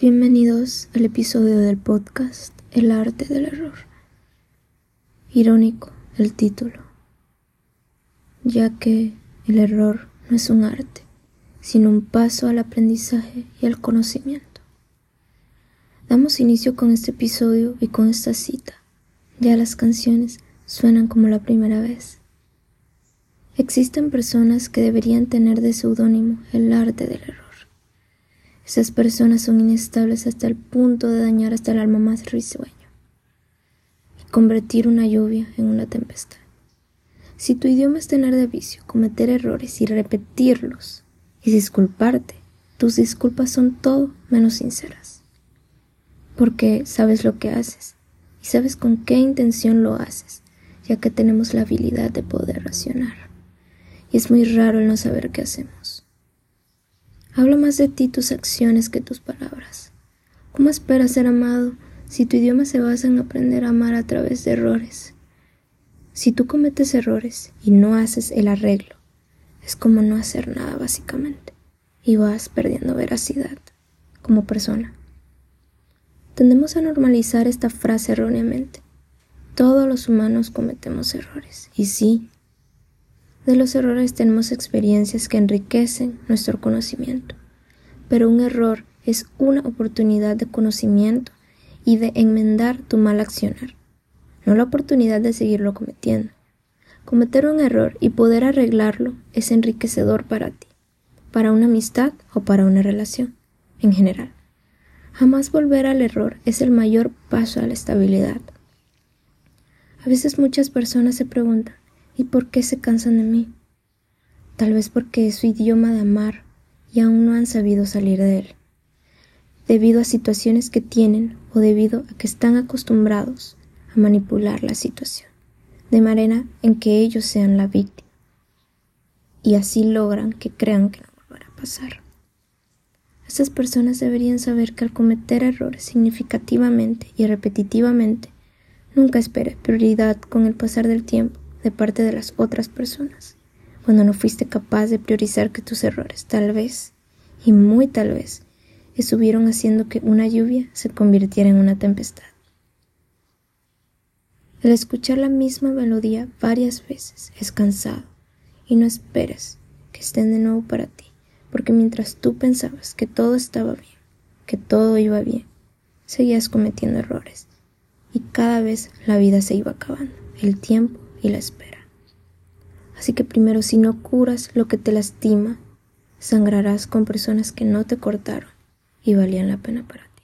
Bienvenidos al episodio del podcast El arte del error. Irónico el título, ya que el error no es un arte, sino un paso al aprendizaje y al conocimiento. Damos inicio con este episodio y con esta cita. Ya las canciones suenan como la primera vez. Existen personas que deberían tener de seudónimo el arte del error esas personas son inestables hasta el punto de dañar hasta el alma más risueño y convertir una lluvia en una tempestad. Si tu idioma es tener de vicio, cometer errores y repetirlos y disculparte, tus disculpas son todo menos sinceras. Porque sabes lo que haces y sabes con qué intención lo haces, ya que tenemos la habilidad de poder racionar. Y es muy raro el no saber qué hacemos. Habla más de ti tus acciones que tus palabras. ¿Cómo esperas ser amado si tu idioma se basa en aprender a amar a través de errores? Si tú cometes errores y no haces el arreglo, es como no hacer nada básicamente, y vas perdiendo veracidad como persona. Tendemos a normalizar esta frase erróneamente. Todos los humanos cometemos errores, y sí, de los errores tenemos experiencias que enriquecen nuestro conocimiento, pero un error es una oportunidad de conocimiento y de enmendar tu mal accionar, no la oportunidad de seguirlo cometiendo. Cometer un error y poder arreglarlo es enriquecedor para ti, para una amistad o para una relación, en general. Jamás volver al error es el mayor paso a la estabilidad. A veces muchas personas se preguntan, ¿Y por qué se cansan de mí? Tal vez porque es su idioma de amar y aún no han sabido salir de él, debido a situaciones que tienen o debido a que están acostumbrados a manipular la situación, de manera en que ellos sean la víctima, y así logran que crean que no volverá a pasar. Estas personas deberían saber que al cometer errores significativamente y repetitivamente, nunca espere prioridad con el pasar del tiempo de parte de las otras personas, cuando no fuiste capaz de priorizar que tus errores tal vez, y muy tal vez, estuvieron haciendo que una lluvia se convirtiera en una tempestad. El escuchar la misma melodía varias veces es cansado y no esperes que estén de nuevo para ti, porque mientras tú pensabas que todo estaba bien, que todo iba bien, seguías cometiendo errores y cada vez la vida se iba acabando, el tiempo y la espera. Así que primero si no curas lo que te lastima, sangrarás con personas que no te cortaron y valían la pena para ti.